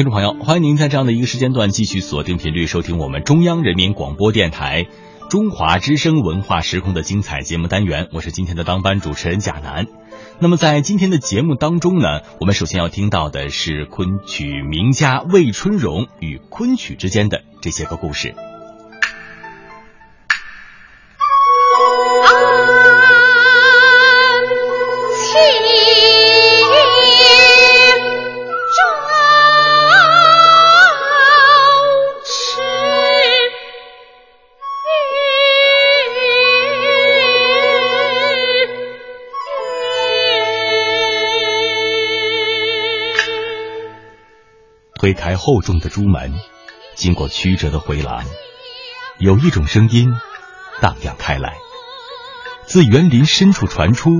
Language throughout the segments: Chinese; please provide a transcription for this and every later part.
听众朋友，欢迎您在这样的一个时间段继续锁定频率收听我们中央人民广播电台中华之声文化时空的精彩节目单元。我是今天的当班主持人贾楠。那么在今天的节目当中呢，我们首先要听到的是昆曲名家魏春荣与昆曲之间的这些个故事。在厚重的朱门，经过曲折的回廊，有一种声音荡漾开来，自园林深处传出，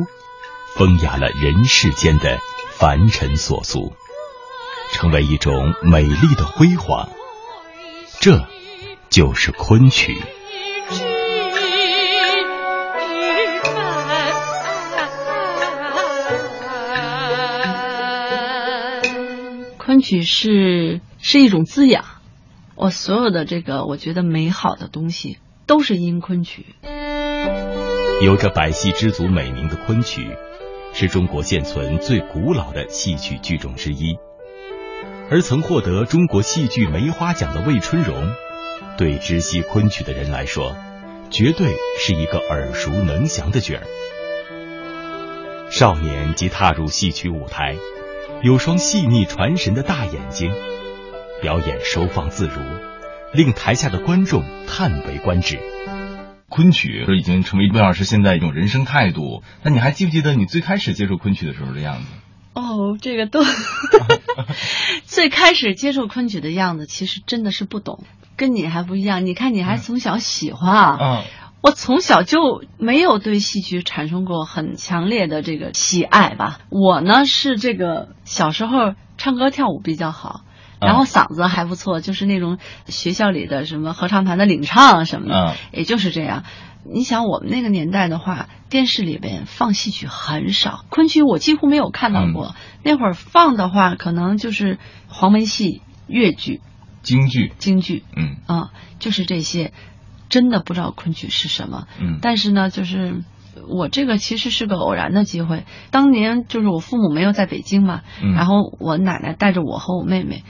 风雅了人世间的凡尘琐俗，成为一种美丽的辉煌。这，就是昆曲。曲是是一种滋养，我所有的这个我觉得美好的东西都是因昆曲。有着百戏之祖美名的昆曲，是中国现存最古老的戏曲剧种之一。而曾获得中国戏剧梅花奖的魏春荣，对知悉昆曲的人来说，绝对是一个耳熟能详的角儿。少年即踏入戏曲舞台。有双细腻传神的大眼睛，表演收放自如，令台下的观众叹为观止。昆曲已经成为魏老师现在一种人生态度。那你还记不记得你最开始接触昆曲的时候的样子？哦，这个都 最开始接触昆曲的样子，其实真的是不懂，跟你还不一样。你看，你还从小喜欢啊。嗯。我从小就没有对戏曲产生过很强烈的这个喜爱吧。我呢是这个小时候唱歌跳舞比较好，然后嗓子还不错，就是那种学校里的什么合唱团的领唱什么的，也就是这样。你想我们那个年代的话，电视里边放戏曲很少，昆曲我几乎没有看到过。那会儿放的话，可能就是黄梅戏、越剧、京剧、京剧，嗯啊，就是这些。真的不知道昆曲是什么，嗯，但是呢，就是我这个其实是个偶然的机会。当年就是我父母没有在北京嘛，然后我奶奶带着我和我妹妹。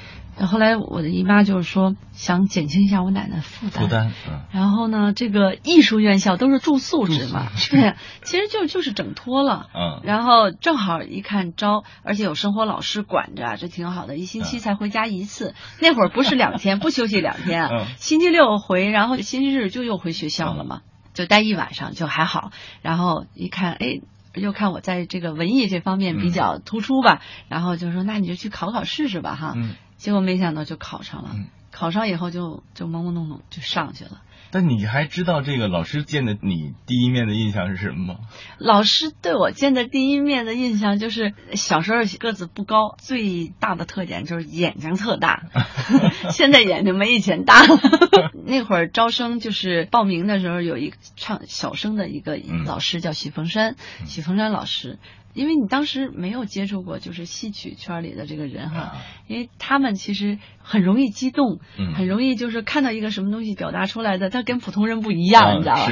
后来我的姨妈就是说想减轻一下我奶奶负担，负担。然后呢，这个艺术院校都是住宿制嘛，对，其实就就是整脱了。嗯。然后正好一看招，而且有生活老师管着，这挺好的。一星期才回家一次，那会儿不是两天不休息两天啊，星期六回，然后星期日就又回学校了嘛，就待一晚上就还好。然后一看，哎，又看我在这个文艺这方面比较突出吧，然后就说那你就去考考试试吧，哈。结果没想到就考上了，考上以后就就懵懵懂懂就上去了。但你还知道这个老师见的你第一面的印象是什么吗？老师对我见的第一面的印象就是小时候个子不高，最大的特点就是眼睛特大，现在眼睛没以前大了。那会儿招生就是报名的时候有一个唱小生的一个老师叫许凤山，许凤山老师。因为你当时没有接触过，就是戏曲圈里的这个人哈，因为他们其实很容易激动，很容易就是看到一个什么东西表达出来的，他跟普通人不一样，你知道吧？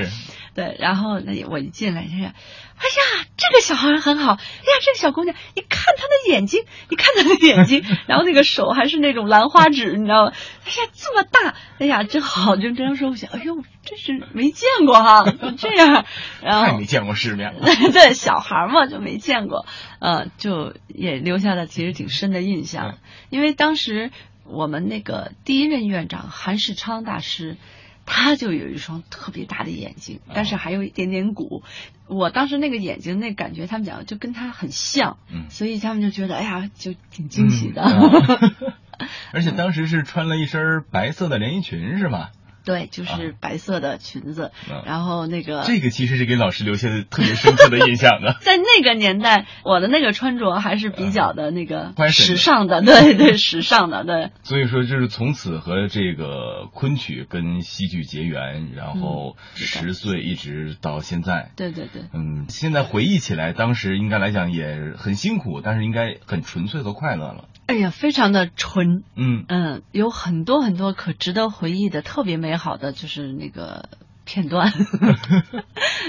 对，然后那我一进来，他说：“哎呀，这个小孩很好，哎呀，这个小姑娘，你看她的眼睛，你看她的眼睛，然后那个手还是那种兰花指，你知道吗？哎呀，这么大，哎呀，真好。就这样说，我想，哎呦，真是没见过哈，这样，然后太没见过世面了。对，小孩嘛就没见过，呃，就也留下了其实挺深的印象，因为当时我们那个第一任院长韩世昌大师。他就有一双特别大的眼睛，但是还有一点点鼓。我当时那个眼睛那感觉，他们讲就跟他很像，所以他们就觉得哎呀，就挺惊喜的。而且当时是穿了一身白色的连衣裙，是吗？对，就是白色的裙子，然后那个这个其实是给老师留下的特别深刻的印象的。在那个年代，我的那个穿着还是比较的那个时尚的，对对，时尚的，对。所以说，就是从此和这个昆曲跟戏剧结缘，然后十岁一直到现在。对对对，嗯，现在回忆起来，当时应该来讲也很辛苦，但是应该很纯粹和快乐了。哎呀，非常的纯，嗯，嗯，有很多很多可值得回忆的，特别美好的就是那个片段。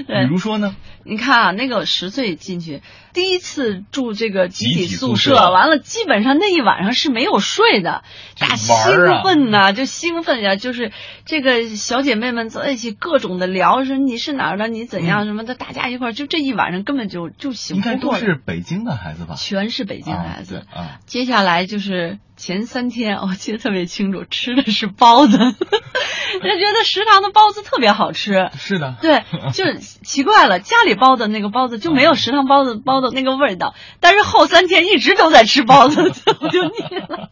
比，如说呢，你看啊，那个十岁进去，第一次住这个集体宿宿舍。完了基本上那一晚上是没有睡的，大兴奋呐、就兴奋呀、就是这个小姐妹们在一起各种的聊，说你是哪儿的，你怎样什么的，大家一块儿就这一晚上根本就就醒应该都不过，是北京的孩子吧？全是北京孩子。啊啊，接下来就是前三天，我记得特别清楚，吃的是包子，就觉得食堂的包子特别好吃。是的，对，就奇怪了，家里包的那个包子就没有食堂包子包的那个味道，但是后三天一直都在吃包子，我 就腻了。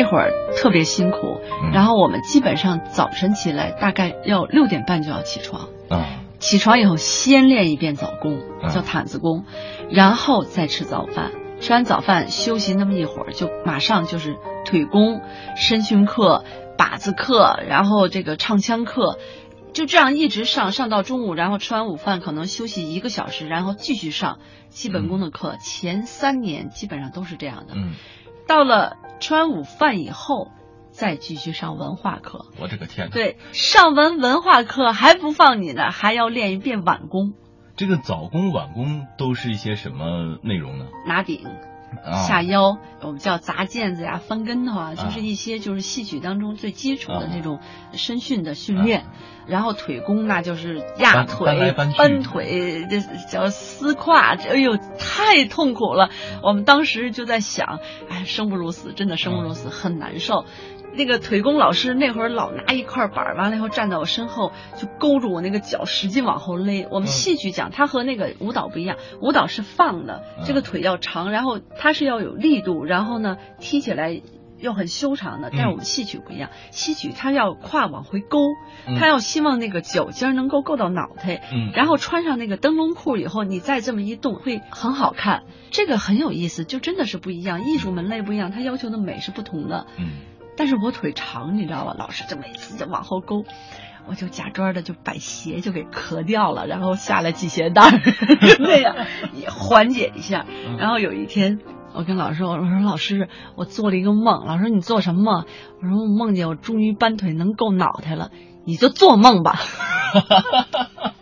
那会儿特别辛苦，嗯。然后我们基本上早晨起来大概要六点半就要起床，啊，起床以后先练一遍早功，嗯叫毯子功，然后再吃早饭。吃完早饭休息那么一会儿，就马上就是腿功、身训课、靶子课，然后这个唱腔课，就这样一直上上到中午，然后吃完午饭可能休息一个小时，然后继续上基本功的课。前三年基本上都是这样的。嗯，到了吃完午饭以后，再继续上文化课。我这个天哪！对，上完文化课还不放你呢，还要练一遍晚功。这个早功晚功都是一些什么内容呢？拿顶、啊，下腰，我们叫砸毽子呀、翻跟头啊，就是一些就是戏曲当中最基础的那种身训的训练。然后腿功那就是压腿、搬腿，这叫撕胯，这哎呦太痛苦了。我们当时就在想，哎，生不如死，真的生不如死，很难受。那个腿功老师那会儿老拿一块板儿，完了以后站在我身后，就勾住我那个脚，使劲往后勒。我们嗯戏曲讲，它和那个舞蹈不一样，舞蹈是放的，嗯这个腿要长，然后它是要有力度，然后呢踢起来又很修长的。但是我们戏曲不一样，戏曲它要胯往回勾，嗯它要希望那个脚尖儿能够够到脑袋，嗯，然后穿上那个灯笼裤以后，你再这么一动会很好看。这个很有意思，就真的是不一样，艺术门类不一样，它要求的美是不同的。嗯，但是我腿长，你知道吧？老师就每次就往后勾，我就假装的就把鞋就给磕掉了，然后下来系鞋带儿，那样也缓解一下。嗯然后有一天，我跟老师说：“我说老师，我做了一个梦。”老师：“你做什么梦？”我说：“我梦见我终于搬腿能够脑袋了。”你就做梦吧。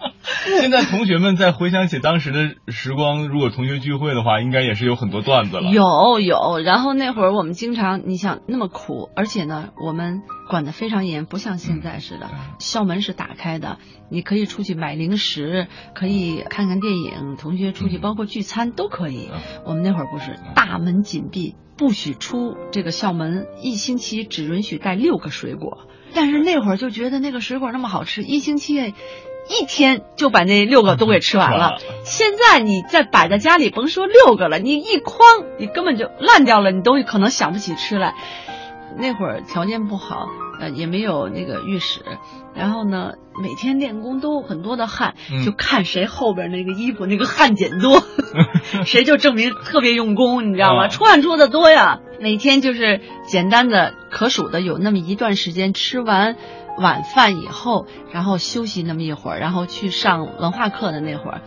现在同学们在回想起当时的时光，如果同学聚会的话，应该也是有很多段子了。有有，然后那会儿我们经常，你想那么苦，而且呢，我们管得非常严，不像现在似的，嗯校门是打开的，你可以出去买零食，可以看看电影，同学出去嗯包括聚餐都可以。嗯我们那会儿不是大门紧闭，不许出这个校门，一星期只允许带六个水果。但是那会儿就觉得那个水果那么好吃，一星期一天就把那六个都给吃完了。现在你再摆在家里，甭说六个了，你一筐你根本就烂掉了，你都可能想不起吃来。那会儿条件不好，呃，也没有那个浴室，然后呢，每天练功都有很多的汗，嗯就看谁后边那个衣服那个汗碱多，谁就证明特别用功，你知道吗？啊出汗出的多呀。每天就是简单的可数的有那么一段时间，吃完晚饭以后，然后休息那么一会儿，然后去上文化课的那会儿。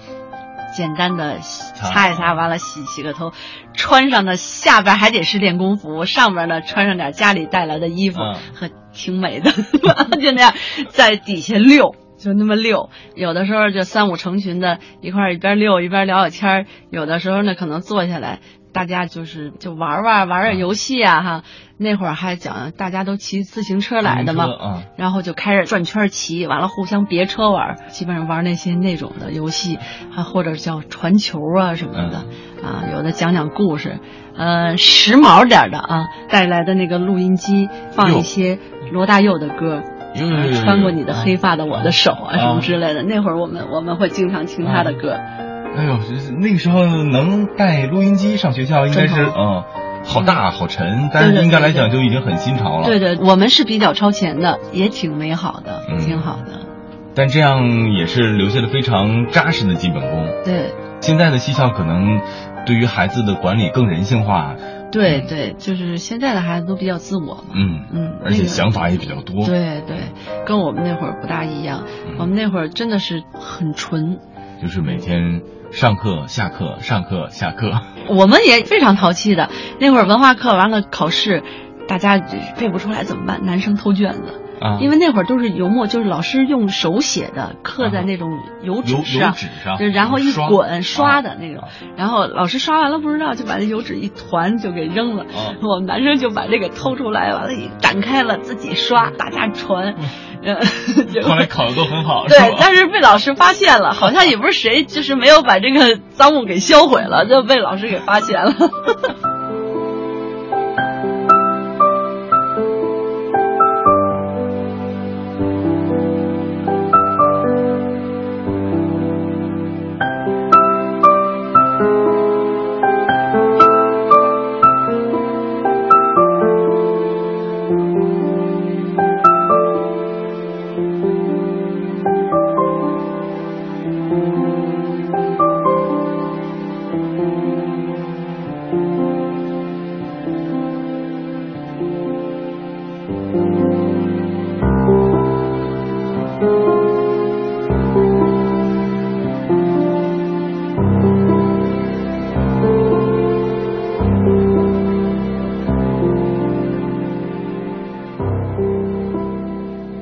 简单的擦一擦，完了洗洗个头，穿上的下边还得是练功服，上边呢穿上点家里带来的衣服，嗯和挺美的，就那样在底下溜，就那么溜。有的时候就三五成群的一块一边溜一边聊聊天儿，有的时候呢可能坐下来大家就是就玩玩玩玩游戏啊哈。那会儿还讲大家都骑自行车来的嘛，啊，然后就开始转圈骑，完了互相别车玩，基本上玩那些那种的游戏，还或者叫传球啊什么的，啊，有的讲讲故事，呃，时髦点的啊，带来的那个录音机放一些罗大佑的歌。穿过你的黑发的我的手啊，什么之类的。那会儿我们我们会经常听他的歌。哎呦，那个时候能带录音机上学校，应该是嗯，好大好沉，但是应该来讲就已经很新潮了。对对，我们是比较超前的，也挺美好的，挺好的。但这样也是留下了非常扎实的基本功。对，现在的戏校可能对于孩子的管理更人性化。对对，就是现在的孩子都比较自我嘛，嗯嗯，而且想法也比较多。对对，跟我们那会儿不大一样，我们那会儿真的是很纯，就是每天上课下课上课下课。我们也非常淘气的，那会儿文化课完了考试，大家背不出来怎么办？男生偷卷子。啊，因为那会儿都是油墨，就是老师用手写的，刻在那种油纸上，对，然后一滚刷的那种，然后老师刷完了不知道，就把那油纸一团就给扔了。我们男生就把这个偷出来，完了一展开了自己刷，大家传。后来考的都很好，对，但是被老师发现了，好像也不是谁，就是没有把这个赃物给销毁了，就被老师给发现了。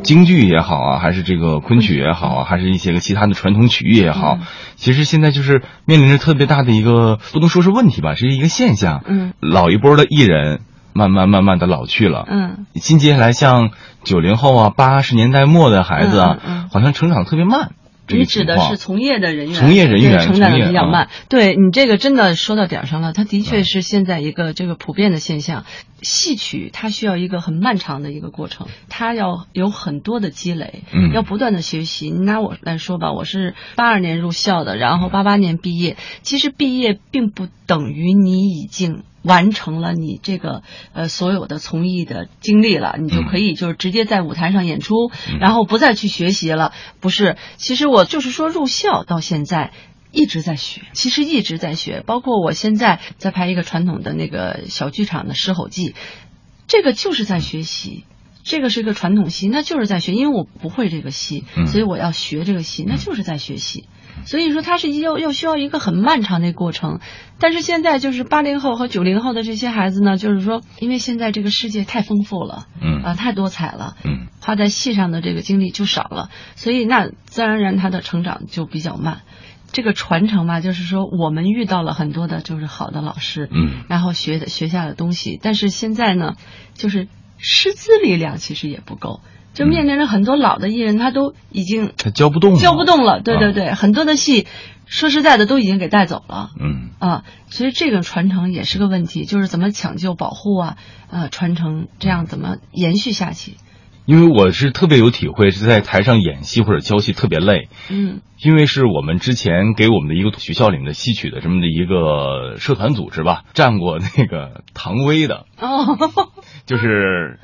京剧也好啊，还是这个昆曲也好啊，还是一些个其他的传统曲艺也好，其实现在就是面临着特别大的一个，不能说是问题吧，是一个现象。嗯，老一波的艺人慢慢慢慢的老去了。嗯，新接下来像九零后啊，八十年代末的孩子啊，好像成长特别慢。你指的是从业的人员，从业人员成长的比较慢。对你这个真的说到点上了，它的确是现在一个这个普遍的现象。戏曲它需要一个很漫长的一个过程，它要有很多的积累，嗯，要不断的学习。你拿我来说吧，我是八二年入校的，然后八八年毕业。其实毕业并不等于你已经。完成了你这个呃所有的从艺的经历了，你就可以就是直接在舞台上演出，然后不再去学习了。不是，其实我就是说入校到现在一直在学，其实一直在学。包括我现在在拍一个传统的那个小剧场的《狮吼记》，这个就是在学习。这个是一个传统戏，那就是在学，因为我不会这个戏，所以我要学这个戏，那就是在学习。所以说，它是要要需要一个很漫长的过程。但是现在就是八零后和九零后的这些孩子呢，就是说，因为现在这个世界太丰富了，嗯啊，太多彩了，嗯，花在戏上的这个精力就少了，所以那自然而然他的成长就比较慢。这个传承嘛，就是说我们遇到了很多的就是好的老师，嗯，然后学的学下的东西，但是现在呢，就是师资力量其实也不够。就面临着很多老的艺人，他都已经他教不动，教不动了。对对对，很多的戏，说实在的，都已经给带走了。嗯啊，所以这个传承也是个问题，就是怎么抢救、保护啊，呃，传承这样怎么延续下去？因为我是特别有体会，是在台上演戏或者教戏特别累。嗯，因为是我们之前给我们的一个学校里面的戏曲的这么的一个社团组织吧，站过那个 唐薇的。哦，就是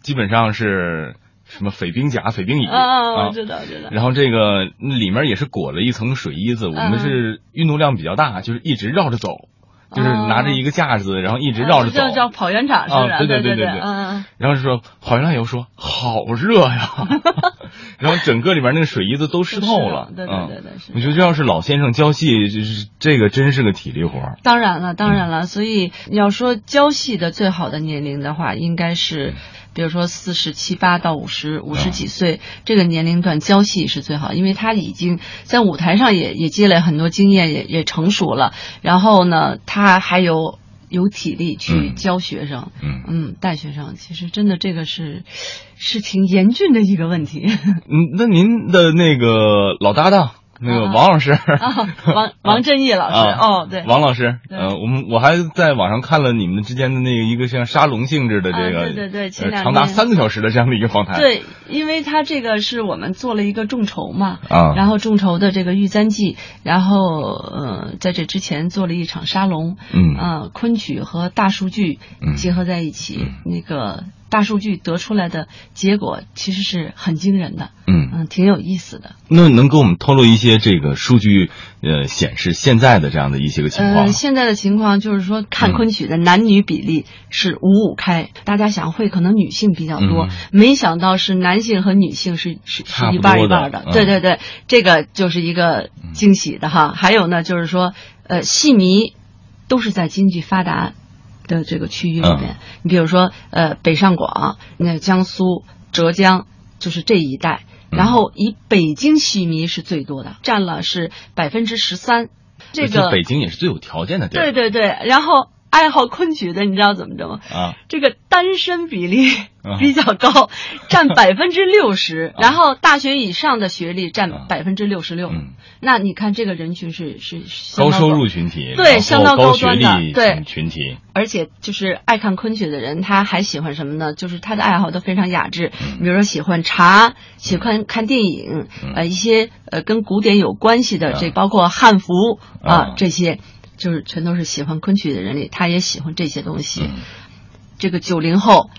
基本上是。什么匪兵甲、匪兵乙啊？知道知道。然后这个里面也是裹了一层水衣子，我们是运动量比较大，就是一直绕着走，就是拿着一个架子，然后一直绕着走，叫叫跑圆场是吧？对对对对对，嗯。然后说跑完了以后说好热呀，然后整个里面那个水衣子都湿透了。对对对对，我觉得这要是老先生教戏，就是这个真是个体力活。当然了，当然了，所以要说教戏的最好的年龄的话，应该是。比如说四十七八到五十五十几岁这个年龄段教戏是最好，因为他已经在舞台上也也积累很多经验，也也成熟了。然后呢，他还有有体力去嗯教学生，嗯嗯，带学生。其实真的这个是是挺严峻的一个问题。嗯，那您的那个老搭档那个啊王老师，啊，王王振义老师，啊哦，对，王老师，对呃，我们我还在网上看了你们之间的那个一个像沙龙性质的这个，啊对对对前呃两长达三个小时的这样的一个访谈。对，因为他这个是我们做了一个众筹嘛，啊，然后众筹的这个玉簪记，然后呃，在这之前做了一场沙龙，嗯啊，昆曲和大数据嗯结合在一起，嗯那个大数据得出来的结果其实是很惊人的，嗯，嗯，挺有意思的。那能给我们透露一些这个数据呃显示现在的这样的一些个情况呃，现在的情况就是说，看嗯昆曲的男女比例是五五开，大家想会可能女性比较多，嗯没想到是男性和女性是是是一半儿一半儿的。嗯对对对，这个就是一个惊喜的哈。还有呢，就是说，呃，戏迷都是在经济发达的这个区域里嗯边，你比如说，呃，北上广、那江苏、浙江，就是这一带。嗯然后以北京戏迷是最多的，占了是百分之十三。这个北京也是最有条件的地儿。对对对，然后爱好昆曲的，你知道怎么着吗？啊，这个单身比例啊。比较高，占百分之六十，啊。然后大学以上的学历啊。占百分之六十六。嗯，那你看这个人群是是高收入群体，对相当高端的对。群群体，而且就是爱看昆曲的人，他还喜欢什么呢？就是他的爱好都非常雅致，嗯。比如说喜欢茶，喜欢看电影，嗯。呃，一些呃跟古典有关系的，啊。这包括汉服啊。啊这些，就是全都是喜欢昆曲的人里，他也喜欢这些东西。嗯这个九零后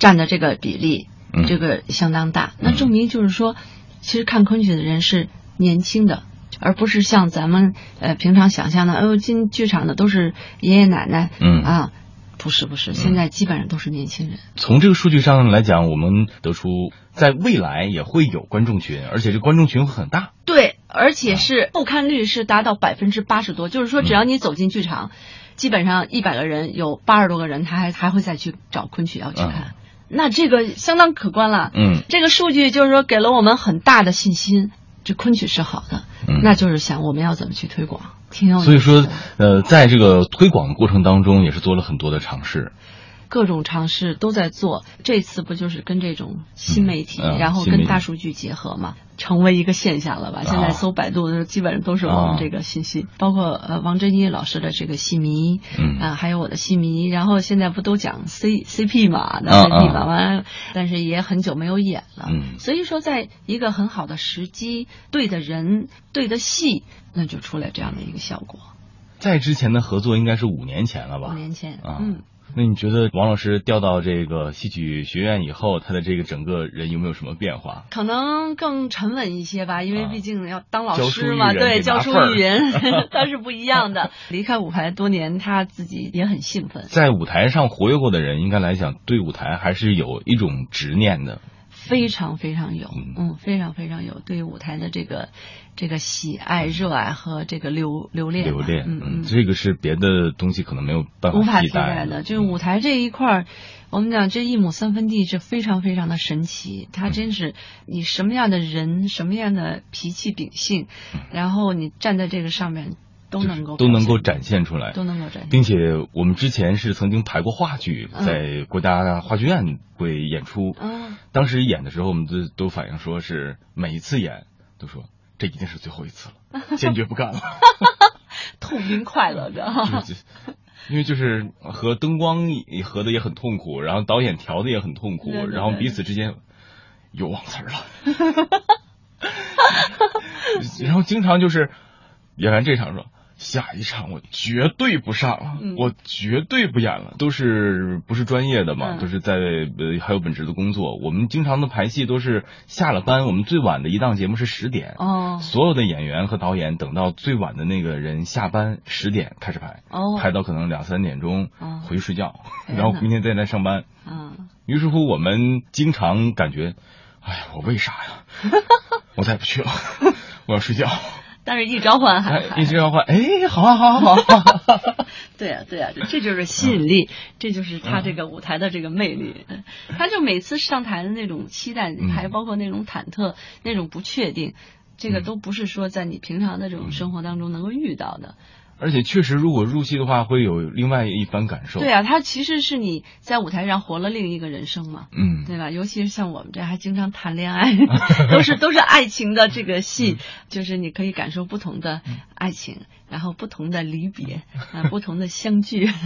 占的这个比例，嗯这个相当大。那嗯证明就是说，其实看昆曲的人是年轻的。而不是像咱们呃平常想象的，哎哦，进剧场的都是爷爷奶奶，嗯啊，不是不是，现在基本上都是年轻人。从这个数据上来讲，我们得出在未来也会有观众群，而且这观众群会很大。对，而且是复看率是达到百分之八十多，就是说只要你走进剧场，基本上一百个人有八十多个人，他还还会再去找昆曲要去看，那这个相当可观了。嗯。这个数据就是说给了我们很大的信心，这昆曲是好的，嗯。那就是想我们要怎么去推广，挺有意思所以说，呃，在这个推广的过程当中，也是做了很多的尝试。各种尝试都在做。这次不就是跟这种新媒体，然后跟大数据结合嘛，成为一个现象了吧？现在搜百度的时候，基本上都是我啊们这个信息，包括呃王真一老师的这个戏迷，嗯啊、还有我的戏迷，然后现在不都讲 C CP 嘛，那啊 CP 啊嘛，完了，但是也很久没有演了，嗯所以说在一个很好的时机、对的人、对的戏，那就出来这样的一个效果。在之前的合作应该是五年前了吧？五年前，啊嗯。那你觉得王老师调到这个戏曲学院以后，他的这个整个人有没有什么变化？可能更沉稳一些吧，因为啊毕竟要当老师嘛，对，教书育人，他是不一样的。离开舞台多年，他自己也很兴奋，在舞台上活跃过的人，应该来讲对舞台还是有一种执念的。非常非常有，嗯。嗯，非常非常有对于舞台的这个这个喜爱、热爱和这个留留恋，留恋，嗯嗯，这个是别的东西可能没有办法无法替代的。就是舞台这一块儿，我们讲这一亩三分地是非常非常的神奇，它真是你什么样的人、什么样的脾气秉性，然后你站在这个上面都能够都能够展现出来，都能够展现。并且我们之前是曾经排过话剧，嗯在国家话剧院会演出。嗯，当时演的时候，我们都都反映说是每一次演都说这一定是最后一次了，坚决不干了。痛并快乐着。就 是因为就是和灯光合的也很痛苦，然后导演调的也很痛苦，对对对然后彼此之间有忘词了，然后经常就是演完这场说。下一场我绝对不上了，嗯我绝对不演了，都是不是专业的嘛，嗯都是在呃还有本职的工作。我们经常的排戏都是下了班，我们最晚的一档节目是十点，哦所有的演员和导演等到最晚的那个人下班十点开始排，哦，排到可能两三点钟哦回去睡觉，然后明天再来上班。嗯，于是乎，我们经常感觉，哎呀，我为啥呀？我再也不去了，我要睡觉。但是一召唤还一召唤，哎，好啊，好啊，好啊，对啊，对啊，这就是吸引力，这就是他这个舞台的这个魅力。他就每次上台的那种期待，还包括那种忐忑、那种不确定，这个都不是说在你平常的这种生活当中能够遇到的。而且确实，如果入戏的话，会有另外一番感受。对啊，他其实是你在舞台上活了另一个人生嘛，嗯，对吧？尤其是像我们这还经常谈恋爱，都是都是爱情的这个戏，就是你可以感受不同的爱情，然后不同的离别，啊，不同的相聚。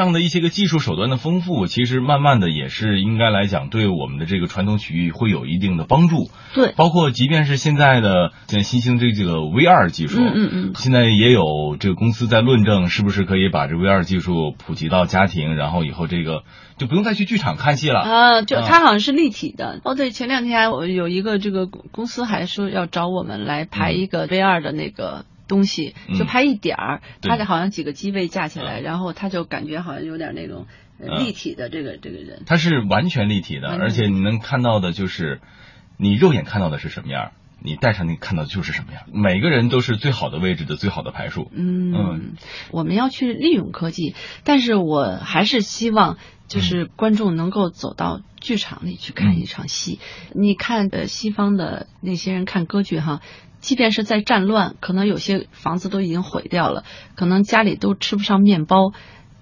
这样的一些个技术手段的丰富，其实慢慢的也是应该来讲，对我们的这个传统曲艺会有一定的帮助。对，包括即便是现在的现在新兴这这个 VR 技术，嗯嗯嗯，现在也有这个公司在论证，是不是可以把这 VR 技术普及到家庭，然后以后这个就不用再去剧场看戏了。啊，就它好像是立体的。哦，对，前两天我有一个这个公司还说要找我们来排一个 VR 的那个。东西就拍一点儿，他的好像几个机位架起来，然后他就感觉好像有点那种立体的这个这个人。他是完全立体的，而且你能看到的就是你肉眼看到的是什么样，你戴上你看到的就是什么样。每个人都是最好的位置的最好的排数。嗯，我们要去利用科技，但是我还是希望就是观众能够走到剧场里去看一场戏。你看呃西方的那些人看歌剧哈。即便是在战乱，可能有些房子都已经毁掉了，可能家里都吃不上面包，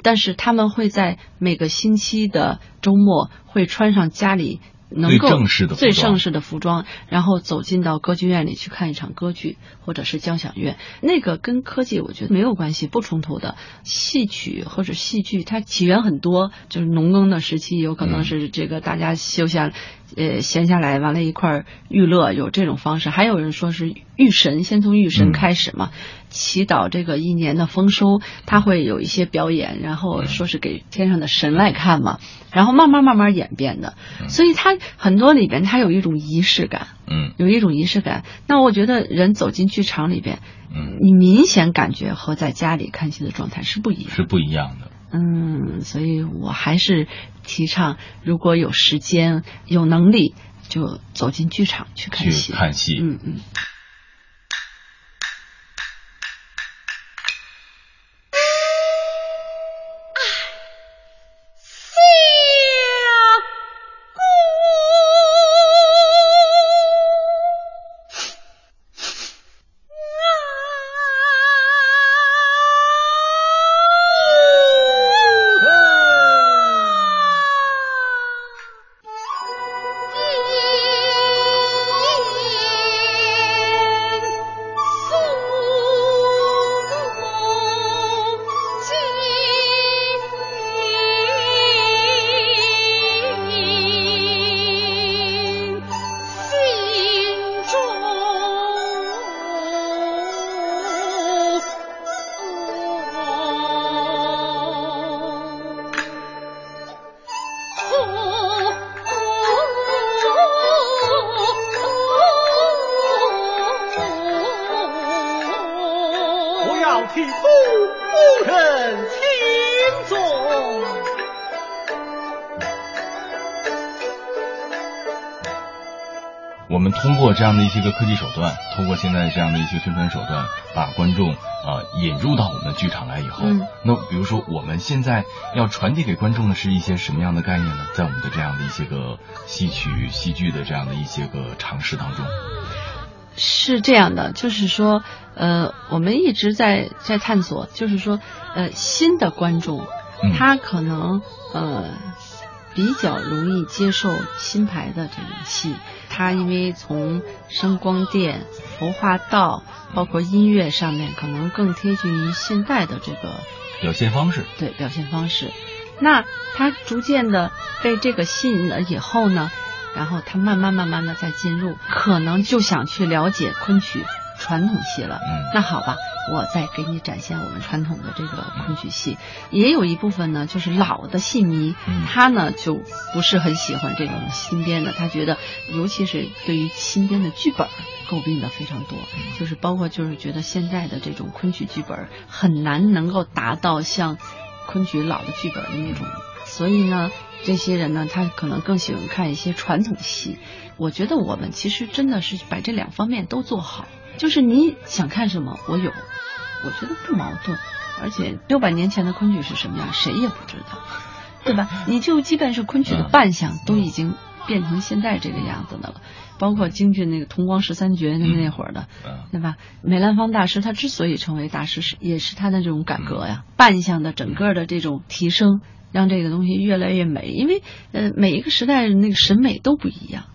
但是他们会在每个星期的周末会穿上家里能够最正式的服装，然后走进到歌剧院里去看一场歌剧，或者是交响乐。那个跟科技我觉得没有关系，不冲突的。戏曲或者戏剧它起源很多，就是农耕的时期，有可能是这个大家休闲。呃，闲下来完了，一块娱乐有这种方式，还有人说是遇神，先从遇神开始嘛，祈祷这个一年的丰收，他会有一些表演，然后说是给天上的神来看嘛，然后慢慢慢慢演变的，所以他很多里边他有一种仪式感，嗯，有一种仪式感。那我觉得人走进剧场里边，嗯，你明显感觉和在家里看戏的状态是不一样，是不一样的。嗯，所以我还是提倡，如果有时间、有能力，就走进剧场去看戏。看戏，嗯嗯。过这样的一些个科技手段，通过现在这样的一些宣传手段，把观众啊、引入到我们的剧场来以后，嗯那比如说我们现在要传递给观众的是一些什么样的概念呢？在我们的这样的一些个戏曲、戏剧的这样的一些个尝试当中，是这样的，就是说，呃，我们一直在在探索，就是说，呃，新的观众，嗯他可能呃比较容易接受新排的这种戏，他因为从声光电、服化道，包括音乐上面，可能更贴近于现代的这个表现方式，对表现方式。那他逐渐的被这个吸引了以后呢，然后他慢慢慢慢的再进入，可能就想去了解昆曲传统戏了。嗯那好吧，我再给你展现我们传统的这个昆曲戏。也有一部分呢，就是老的戏迷，嗯。他呢就不是很喜欢这种新编的，他觉得尤其是对于新编的剧本诟病的非常多，就是包括就是觉得现在的这种昆曲剧本很难能够达到像昆曲老的剧本的那种，所以呢，这些人呢，他可能更喜欢看一些传统戏。我觉得我们其实真的是把这两方面都做好，就是你想看什么，我有，我觉得不矛盾。而且六百年前的昆曲是什么样，谁也不知道，对吧？你就基本是昆曲的扮相都已经变成现在这个样子的了，包括京剧那个同光十三绝那那会儿的，嗯对吧？梅兰芳大师他之所以成为大师，是也是他的这种改革呀，扮相的整个的这种提升，让这个东西越来越美。因为呃，每一个时代那个审美都不一样。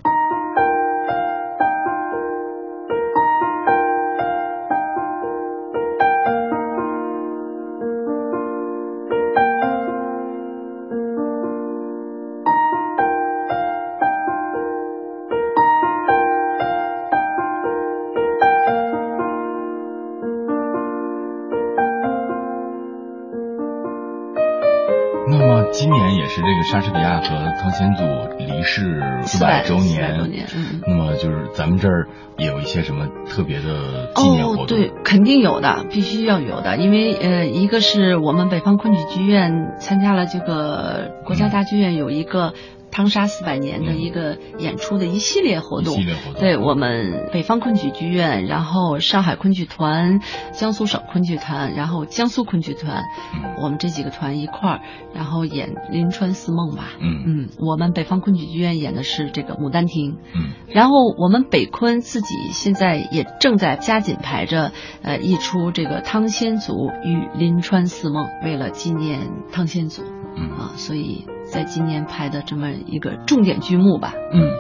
莎士比亚和汤显祖离世四百周年，周年嗯。嗯那么就是咱们这儿也有一些什么特别的纪念活动？哦，对，肯定有的，必须要有的，因为呃，一个是我们北方昆曲剧院参加了这个国家大剧院有一个汤沙四百年的一个演出的一系列活动，一系列活动。对我们北方昆曲剧院，然后上海昆剧团、江苏省昆剧团，然后江苏昆剧团，嗯。我们这几个团一块儿，然后演《临川四梦》吧，嗯。嗯，我们北方昆曲剧院演的是这个《牡丹亭》，嗯。然后我们北昆自己现在也正在加紧排着，呃，一出这个汤显祖与临川四梦，为了纪念汤显祖嗯啊，所以在今年拍的这么一个重点剧目吧，嗯，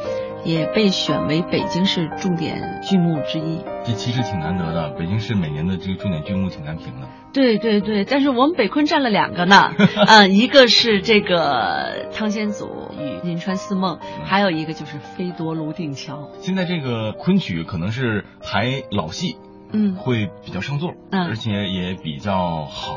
也被选为北京市重点剧目之一。这其实挺难得的。北京市每年的这个重点剧目挺难评的。对对对，但是我们北昆占了两个呢，嗯，一个是这个汤显祖与临川四梦，还有一个就是飞夺泸定桥。现在这个昆曲可能是排老戏嗯，会比较上座，嗯而且也比较好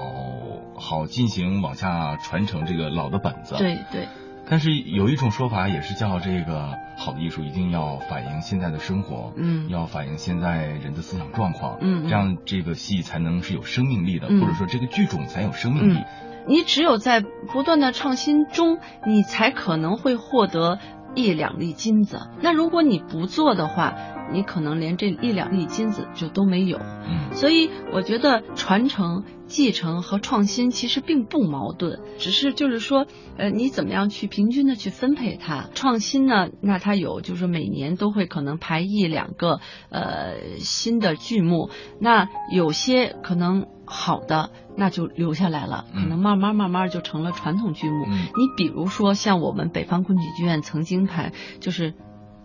好进行往下传承这个老的本子。。对对。但是有一种说法也是叫这个好的艺术一定要反映现在的生活，嗯要反映现在人的思想状况，嗯嗯这样这个戏才能是有生命力的，嗯或者说这个剧种才有生命力。你只有在不断的创新中，你才可能会获得一两粒金子。那如果你不做的话，你可能连这一两粒金子就都没有。嗯所以我觉得传承、继承和创新其实并不矛盾，只是就是说，呃，你怎么样去平均的去分配它。创新呢，那它有就是每年都会可能排一两个呃新的剧目，那有些可能好的那就留下来了，嗯可能慢慢慢慢就成了传统剧目。嗯你比如说像我们北方昆曲剧院曾经排就是。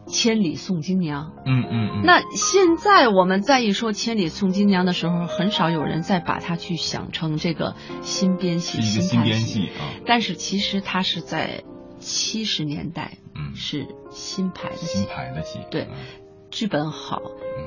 千里送金娘，嗯嗯嗯。那现在我们再一说《千里送金娘》的时候，很少有人再把它去想成这个新编戏、新排编戏啊，但是其实它是在七十年代嗯，是新排的新戏。排的戏，对嗯剧本好，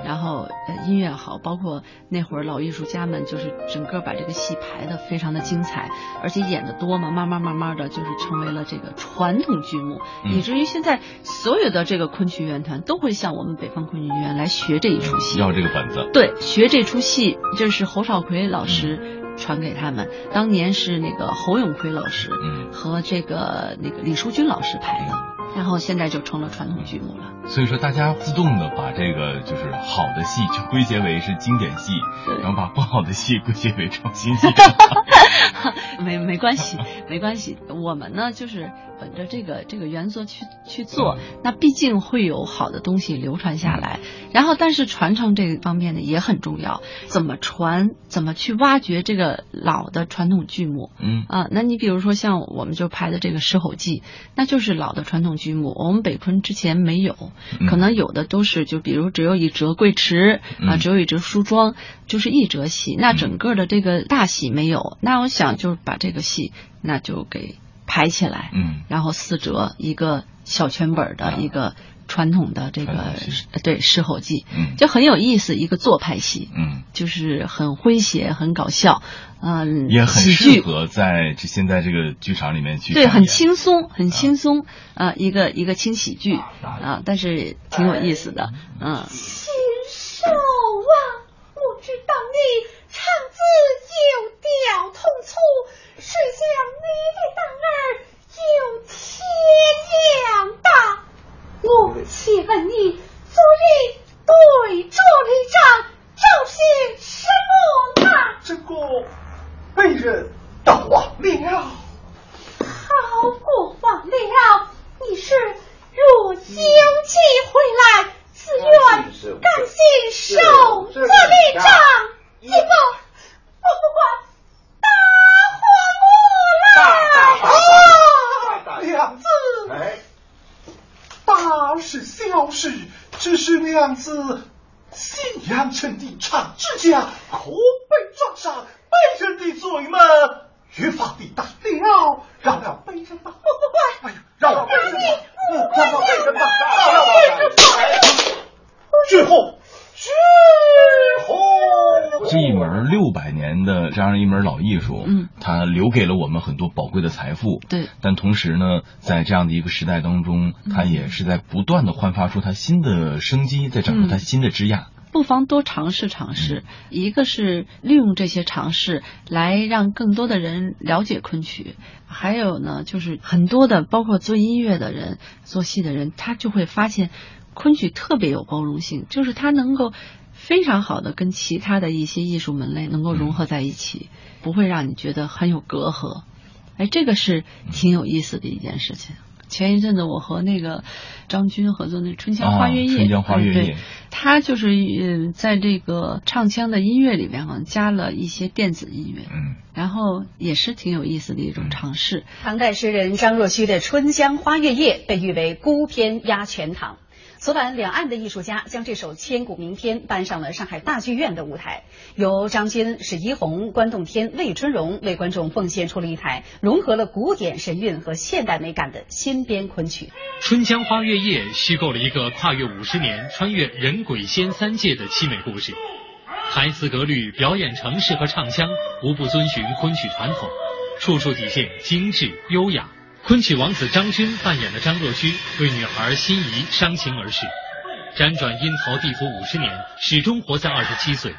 然后呃音乐好，包括那会儿老艺术家们就是整个把这个戏排的非常的精彩，而且演的多嘛，慢慢慢慢的就是成为了这个传统剧目，嗯以至于现在所有的这个昆曲乐团都会向我们北方昆曲剧院来学这一出戏。要这个本子。对，学这出戏，这是侯少奎老师传给他们。当年是那个侯永奎老师嗯和这个那个李淑君老师排的，然后现在就成了传统剧目了。所以说，大家自动的把这个就是好的戏就归结为是经典戏，然后把不好的戏归结为创新戏。没没关系，没关系。我们呢，就是本着这个这个原则去去做。那毕竟会有好的东西流传下来，然后但是传承这个方面呢也很重要。怎么传，怎么去挖掘这个老的传统剧目。嗯啊，那你比如说像我们就拍的这个《狮吼记》，那就是老的传统剧目，我们北昆之前没有，嗯可能有的都是就比如只有一折桂池啊，嗯只有一折梳妆，就是一折戏，那整个的这个大戏没有，那我想就是把这个戏那就给排起来，嗯。然后四折一个小全本的啊。一个传统的这个对《狮吼记》，嗯。就很有意思，一个做派戏，嗯，就是很诙谐、很搞笑，嗯，也很适。合在这现在这个剧场里面去对，很轻松，很轻松啊、一个一个轻喜剧。啊、但是挺有意思的，嗯。禽兽啊！我知道你肠子有掉痛处，谁想你的胆儿有天量大。我且问你，昨日对着你仗，招些什么啊？这个被人盗忘了。好过忘了，你是若有机回来，自愿甘心受这一仗，一个我不管，大火过来！娘子，哎，大是小事，只是娘子信阳城的长指甲可被撞上，被人的嘴们越发的大了，让了被人吧，我不管，哎呀，让了被人吧，我让了被人吧，让了被人被人吧，之后，之后。这一门六百年的这样一门老艺术，嗯，它留给了我们很多宝贵的财富。对，但同时呢，在这样的一个时代当中，它也是在不断的焕发出它新的生机，在长出它新的枝桠。不妨多尝试尝试。一个是利用这些尝试来让更多的人了解昆曲，还有呢，就是很多的包括做音乐的人、做戏的人，他就会发现昆曲特别有包容性，就是他能够非常好的跟其他的一些艺术门类能够融合在一起，不会让你觉得很有隔阂。哎，这个是挺有意思的一件事情。前一阵子我和那个张军合作那《春江花月夜》啊春江花月夜他就是嗯在这个唱腔的音乐里面好像加了一些电子音乐，嗯，然后也是挺有意思的一种尝试。唐代诗人张若虚的《春江花月夜》被誉为孤篇压全唐。昨晚，两岸的艺术家将这首千古名篇搬上了上海大剧院的舞台，由张军、史一红、关栋天、魏春荣为观众奉献出了一台融合了古典神韵和现代美感的新编昆曲。《春江花月夜》虚构了一个跨越五十年、穿越人鬼仙三界的凄美故事，台词格律、表演程式和唱腔无不遵循昆曲传统，处处体现精致优雅。昆曲王子张军扮演的张若虚为女孩心仪伤情而逝，辗转阴曹地府五十年，始终活在二十七岁。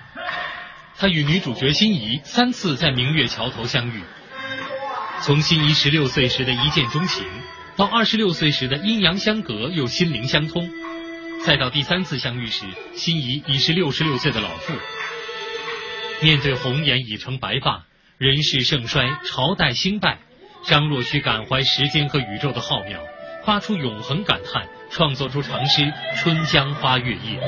他与女主角心仪三次在明月桥头相遇，从心仪十六岁时的一见钟情，到二十六岁时的阴阳相隔又心灵相通，再到第三次相遇时，心仪已是六十六岁的老妇。面对红颜已成白发，人世盛衰，朝代兴败，张若虚感怀时间和宇宙的浩渺，发出永恒感叹，创作出长诗《春江花月夜》。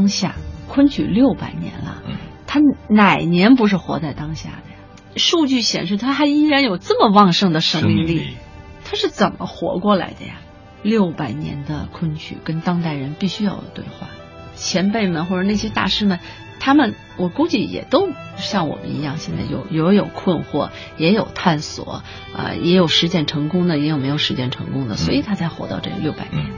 当下，昆曲六百年了，他哪年不是活在当下的呀？数据显示，他还依然有这么旺盛的生命力，他是怎么活过来的呀？六百年的昆曲跟当代人必须要有对话，前辈们或者那些大师们，他们我估计也都像我们一样，现在有有有困惑，也有探索，啊、也有实践成功的，也有没有实践成功的，所以他才活到这六百年。嗯